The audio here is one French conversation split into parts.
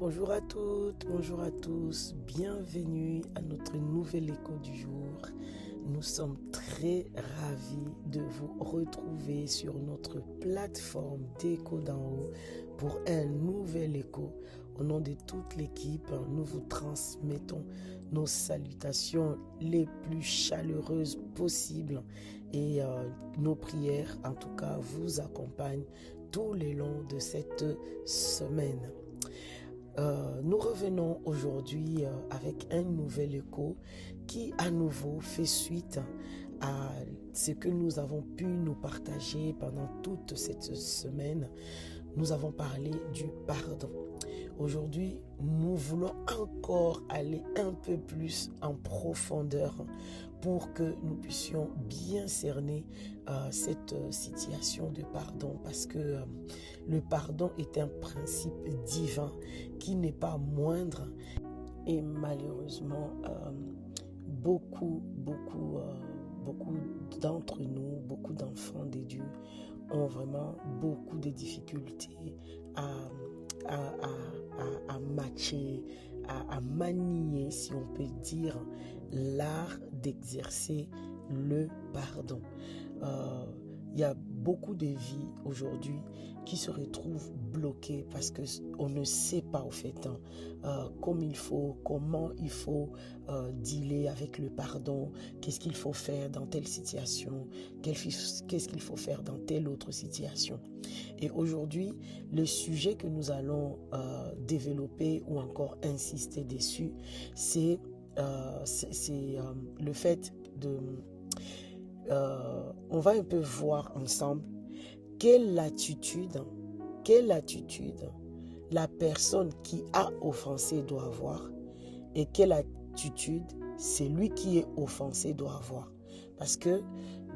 Bonjour à toutes, bonjour à tous, bienvenue à notre nouvel écho du jour. Nous sommes très ravis de vous retrouver sur notre plateforme d'écho d'en haut pour un nouvel écho. Au nom de toute l'équipe, nous vous transmettons nos salutations les plus chaleureuses possibles et euh, nos prières, en tout cas, vous accompagnent tout le long de cette semaine. Euh, nous revenons aujourd'hui euh, avec un nouvel écho qui à nouveau fait suite à ce que nous avons pu nous partager pendant toute cette semaine. Nous avons parlé du pardon. Aujourd'hui, nous voulons encore aller un peu plus en profondeur pour que nous puissions bien cerner euh, cette euh, situation de pardon. Parce que euh, le pardon est un principe divin qui n'est pas moindre. Et malheureusement beaucoup beaucoup beaucoup d'entre nous beaucoup d'enfants de Dieu ont vraiment beaucoup de difficultés à, à, matcher à manier si on peut dire l'art d'exercer le pardon. Euh, il y a beaucoup de vies aujourd'hui qui se retrouvent bloquées parce que on ne sait pas au fait hein, euh, comme il faut, comment il faut euh, dealer avec le pardon, qu'est-ce qu'il faut faire dans telle situation, qu'est-ce qu'il faut faire dans telle autre situation. Et aujourd'hui, le sujet que nous allons euh, développer ou encore insister dessus, c'est le fait de euh, on va un peu voir ensemble quelle attitude, quelle attitude la personne qui a offensé doit avoir et quelle attitude celui qui est offensé doit avoir. Parce que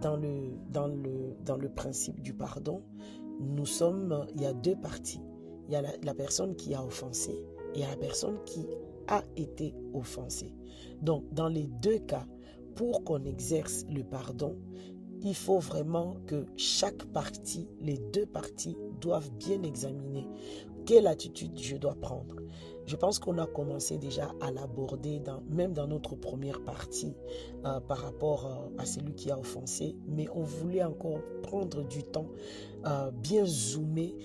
dans le, dans le, dans le principe du pardon, nous sommes, il y a deux parties. Il y a la, la personne qui a offensé et il y a la personne qui a été offensée. Donc, dans les deux cas, pour qu'on exerce le pardon, il faut vraiment que chaque partie, les deux parties, doivent bien examiner quelle attitude je dois prendre. Je pense qu'on a commencé déjà à l'aborder, même dans notre première partie, euh, par rapport euh, à celui qui a offensé, mais on voulait encore prendre du temps, euh, bien zoomer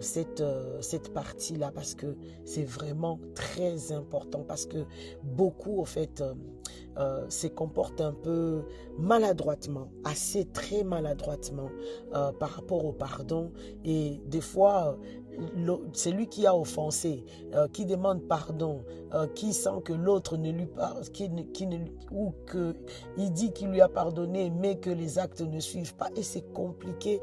cette, cette partie-là, parce que c'est vraiment très important, parce que beaucoup, en fait, euh, se comporte un peu maladroitement, assez très maladroitement euh, par rapport au pardon. Et des fois, c'est lui qui a offensé, euh, qui demande pardon, qui sent que l'autre ne lui parle, qui, qui ne, ou que il dit qu'il lui a pardonné, mais que les actes ne suivent pas. Et c'est compliqué.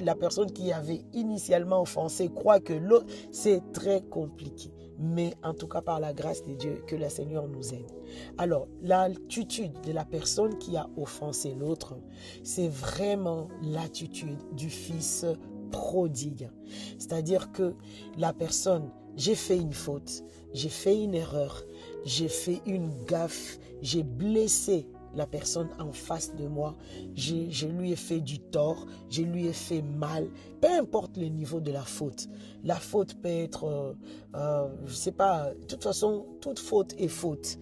La personne qui avait initialement offensé croit que l'autre, c'est très compliqué mais en tout cas par la grâce de Dieu, que le Seigneur nous aide. Alors, l'attitude de la personne qui a offensé l'autre, c'est vraiment l'attitude du fils prodigue. C'est-à-dire que la personne, j'ai fait une faute, j'ai fait une erreur, j'ai fait une gaffe, j'ai blessé la personne en face de moi, je, lui ai fait du tort, je lui ai fait mal, peu importe le niveau de la faute. La faute peut être, euh, euh, je ne sais pas, de toute façon, toute faute est faute.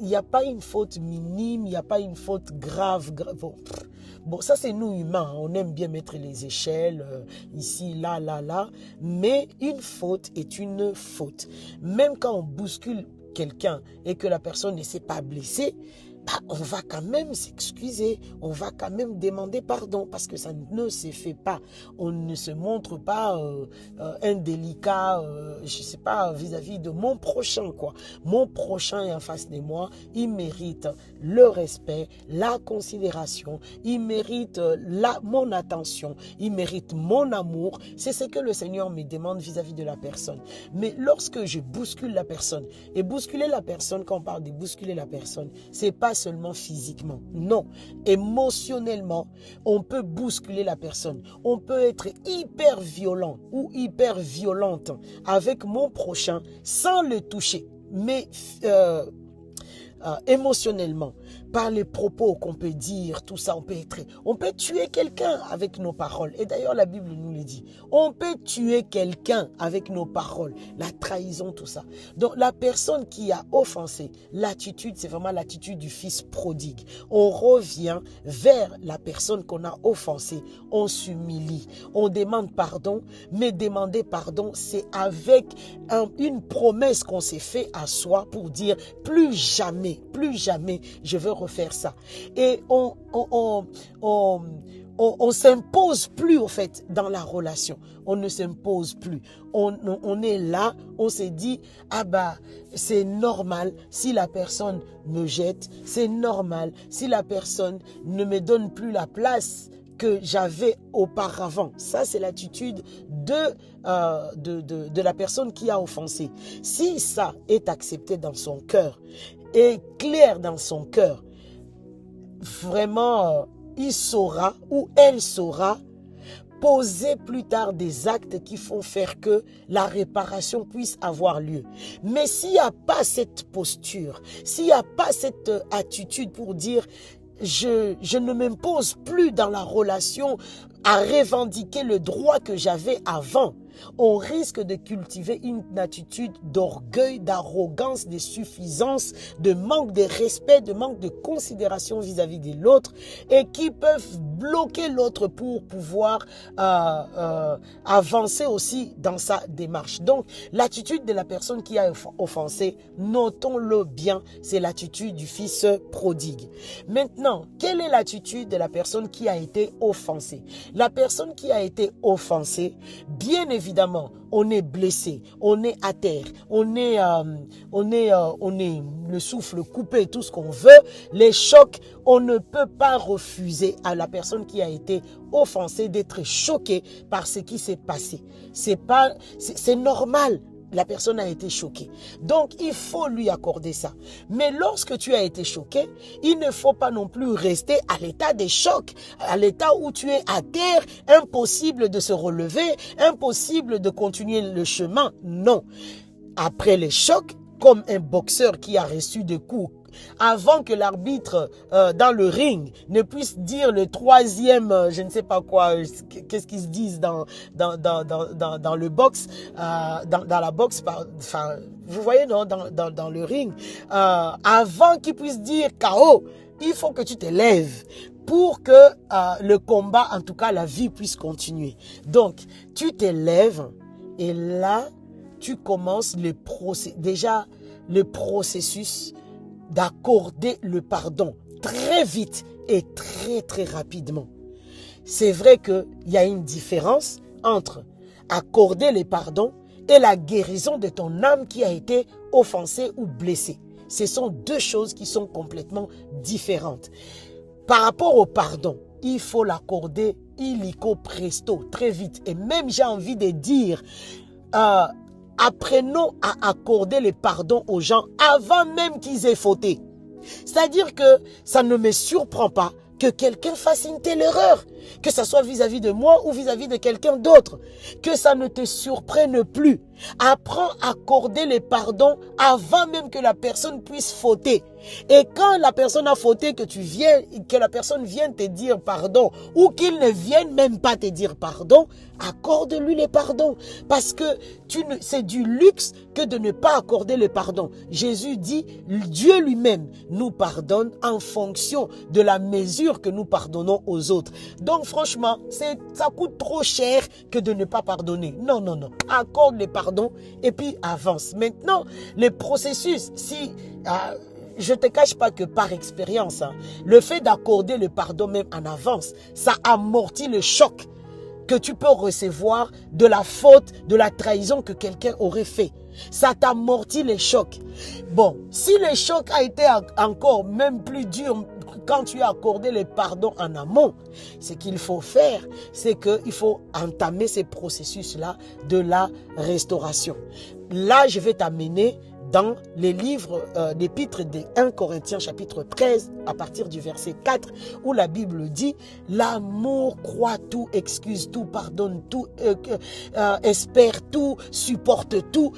Il n'y a pas une faute minime, il n'y a pas une faute grave. Bon, ça c'est nous humains, hein. on aime bien mettre les échelles euh, ici, là, là, là, mais une faute est une faute. Même quand on bouscule quelqu'un et que la personne ne s'est pas blessée, bah, on va quand même s'excuser, on va quand même demander pardon parce que ça ne se fait pas. On ne se montre pas euh, euh, indélicat, euh, je sais pas, vis-à-vis de mon prochain quoi. Mon prochain est en face de moi, il mérite le respect, la considération, il mérite la, mon attention, il mérite mon amour. C'est ce que le Seigneur me demande vis-à-vis de la personne. Mais lorsque je bouscule la personne et bousculer la personne, quand on parle de bousculer la personne, c'est pas seulement physiquement. Non, émotionnellement, on peut bousculer la personne. On peut être hyper violent ou hyper violente avec mon prochain sans le toucher. Mais euh, euh, émotionnellement. Par les propos qu'on peut dire, tout ça, on peut être, on peut tuer quelqu'un avec nos paroles. Et d'ailleurs, la Bible nous le dit. On peut tuer quelqu'un avec nos paroles, la trahison, tout ça. Donc, la personne qui a offensé, l'attitude, c'est vraiment l'attitude du fils prodigue. On revient vers la personne qu'on a offensée, on s'humilie, on demande pardon, mais demander pardon, c'est avec une promesse qu'on s'est fait à soi pour dire plus jamais, plus jamais je veux refaire ça. Et on, on, on, on s'impose plus au fait dans la relation. On ne s'impose plus. On, est là, on s'est dit, ah bah c'est normal si la personne me jette, c'est normal si la personne ne me donne plus la place que j'avais auparavant. Ça, c'est l'attitude de, euh, de, de, de, la personne qui a offensé. Si ça est accepté dans son cœur, et clair dans son cœur, vraiment, euh, il saura ou elle saura poser plus tard des actes qui font faire que la réparation puisse avoir lieu. Mais s'il n'y a pas cette posture, s'il n'y a pas cette attitude pour dire je, je ne m'impose plus dans la relation à revendiquer le droit que j'avais avant, on risque de cultiver une attitude d'orgueil, d'arrogance, de suffisance, de manque de respect, de manque de considération vis-à-vis de l'autre et qui peuvent bloquer l'autre pour pouvoir euh, euh, avancer aussi dans sa démarche. Donc, l'attitude de la personne qui a offensé, notons-le bien, c'est l'attitude du fils prodigue. Maintenant, quelle est l'attitude de la personne qui a été offensée? La personne qui a été offensée, bien évidemment, évidemment, on est blessé, on est à terre, on est, euh, on est, euh, on est le souffle coupé, tout ce qu'on veut, les chocs, on ne peut pas refuser à la personne qui a été offensée d'être choquée par ce qui s'est passé. C'est pas, c'est normal la personne a été choquée. Donc, il faut lui accorder ça. Mais lorsque tu as été choqué, il ne faut pas non plus rester à l'état des chocs, à l'état où tu es à terre, impossible de se relever, impossible de continuer le chemin. Non. Après les chocs, comme un boxeur qui a reçu des coups avant que l'arbitre euh, dans le ring ne puisse dire le troisième, euh, je ne sais pas quoi, qu'est-ce qu'ils se disent dans, dans, dans, dans, dans le box, euh, dans, dans la boxe, enfin, vous voyez, non, dans, dans, dans le ring, avant qu'il puisse dire KO, il faut que tu te lèves pour que le combat, en tout cas la vie, puisse continuer. Donc, tu te lèves et là, tu commences le procès, déjà le processus d'accorder le pardon très vite et très très rapidement. C'est vrai qu'il y a une différence entre accorder le pardon et la guérison de ton âme qui a été offensée ou blessée. Ce sont deux choses qui sont complètement différentes. Par rapport au pardon, il faut l'accorder illico presto, très vite. Et même j'ai envie de dire, euh, apprenons à accorder le pardon aux gens avant même qu'ils aient fauté. C'est-à-dire que ça ne me surprend pas que quelqu'un fasse une telle erreur, que ce soit vis-à-vis de moi ou vis-à-vis de quelqu'un d'autre, que ça ne te surprenne plus. Apprends à accorder les pardons avant même que la personne puisse fauter. Et quand la personne a fauté, que tu viens, que la personne vienne te dire pardon, ou qu'il ne vienne même pas te dire pardon, accorde-lui les pardons. Parce que c'est du luxe que de ne pas accorder le pardon. Jésus dit, Dieu lui-même nous pardonne en fonction de la mesure que nous pardonnons aux autres. Franchement, ça coûte trop cher que de ne pas pardonner. Non, non, non. Accorde les pardons et puis avance. Maintenant, le processus, si... Euh, je ne te cache pas que par expérience, hein, le fait d'accorder le pardon même en avance, ça amortit le choc que tu peux recevoir de la faute, de la trahison que quelqu'un aurait fait. Ça t'amortit les chocs. Bon, si le choc a été encore même plus dur quand tu as accordé le pardon en amont, ce qu'il faut faire, c'est qu'il faut entamer ce processus-là de la restauration. Là, je vais t'amener dans les livres, euh, l'épître de 1 Corinthiens chapitre 13 à partir du verset 4 où la Bible dit l'amour croit tout, excuse tout, pardonne tout, euh, euh, espère tout, supporte tout.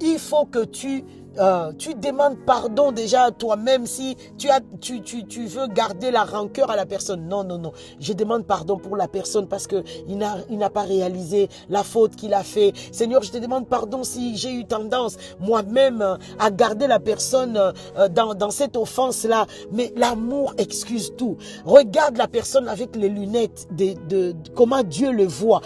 Il faut que tu euh, tu demandes pardon déjà à toi-même si tu, as, tu, tu, tu veux garder la rancœur à la personne. Non, non, non. Je demande pardon pour la personne parce que il n'a, pas réalisé la faute qu'il a fait. Seigneur, je te demande pardon si j'ai eu tendance moi-même euh, à garder la personne euh, dans, dans cette offense-là. Mais l'amour excuse tout. Regarde la personne avec les lunettes de, de, de comment Dieu le voit.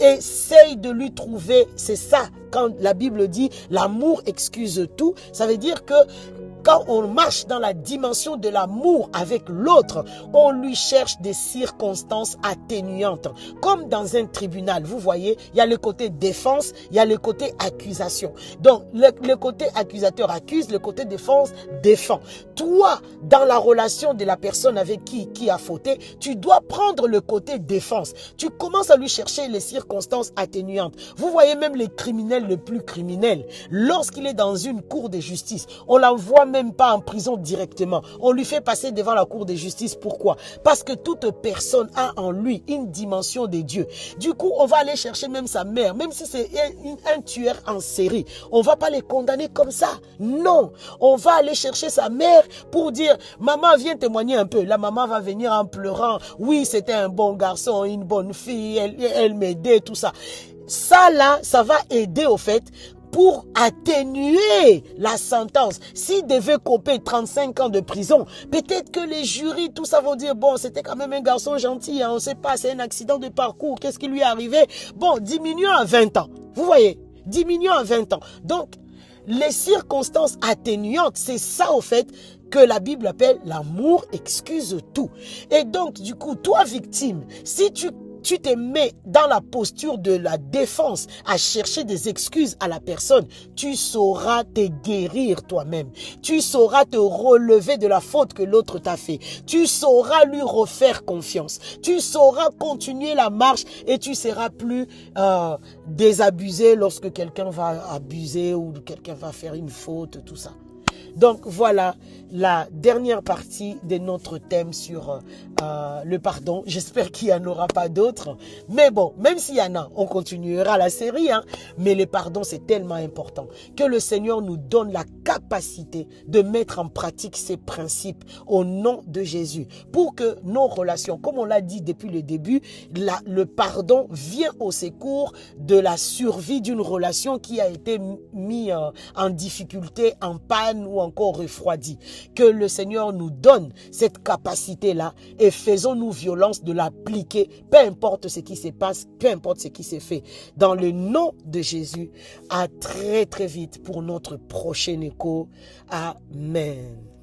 Essaye de lui trouver, c'est ça, quand la Bible dit l'amour excuse tout, ça veut dire que quand on marche dans la dimension de l'amour avec l'autre, on lui cherche des circonstances atténuantes. Comme dans un tribunal, vous voyez, il y a le côté défense, il y a le côté accusation. Donc, le, côté accusateur accuse, le côté défense défend. Toi, dans la relation de la personne avec qui, qui a fauté, tu dois prendre le côté défense. Tu commences à lui chercher les circonstances atténuantes. Vous voyez même les criminels le plus criminels. Lorsqu'il est dans une cour de justice, on l'envoie même même pas en prison directement. On lui fait passer devant la cour de justice. Pourquoi? Parce que toute personne a en lui une dimension des dieux. Du coup, on va aller chercher même sa mère, même si c'est un, tueur en série. On va pas les condamner comme ça. Non, on va aller chercher sa mère pour dire, maman, viens témoigner un peu. La maman va venir en pleurant. Oui, c'était un bon garçon, une bonne fille, elle, elle m'aidait, tout ça. Ça là, ça va aider au fait pour atténuer la sentence. S'il devait couper 35 ans de prison, peut-être que les jurys, tout ça vont dire, bon, c'était quand même un garçon gentil, hein, on ne sait pas, c'est un accident de parcours, qu'est-ce qui lui est arrivé? Bon, diminuons à 20 ans. Vous voyez Diminuons à 20 ans. Donc, les circonstances atténuantes, c'est ça au fait que la Bible appelle l'amour excuse tout. Et donc, du coup, toi victime, si tu tu te mets dans la posture de la défense à chercher des excuses à la personne, tu sauras te guérir toi-même. Tu sauras te relever de la faute que l'autre t'a fait. Tu sauras lui refaire confiance. Tu sauras continuer la marche et tu seras plus euh, désabusé lorsque quelqu'un va abuser ou quelqu'un va faire une faute, tout ça. Donc voilà la dernière partie de notre thème sur euh, le pardon. J'espère qu'il n'y en aura pas d'autres. Mais bon, même s'il y en a, on continuera la série. Hein. Mais le pardon, c'est tellement important que le Seigneur nous donne la capacité de mettre en pratique ces principes au nom de Jésus pour que nos relations, comme on l'a dit depuis le début, le pardon vient au secours de la survie d'une relation qui a été mise euh, en difficulté, en panne ou encore refroidie. Que le Seigneur nous donne cette capacité-là et faisons-nous violence de l'appliquer, peu importe ce qui se passe, peu importe ce qui s'est fait. Dans le nom de Jésus, à très très vite pour notre prochain écho. Amen.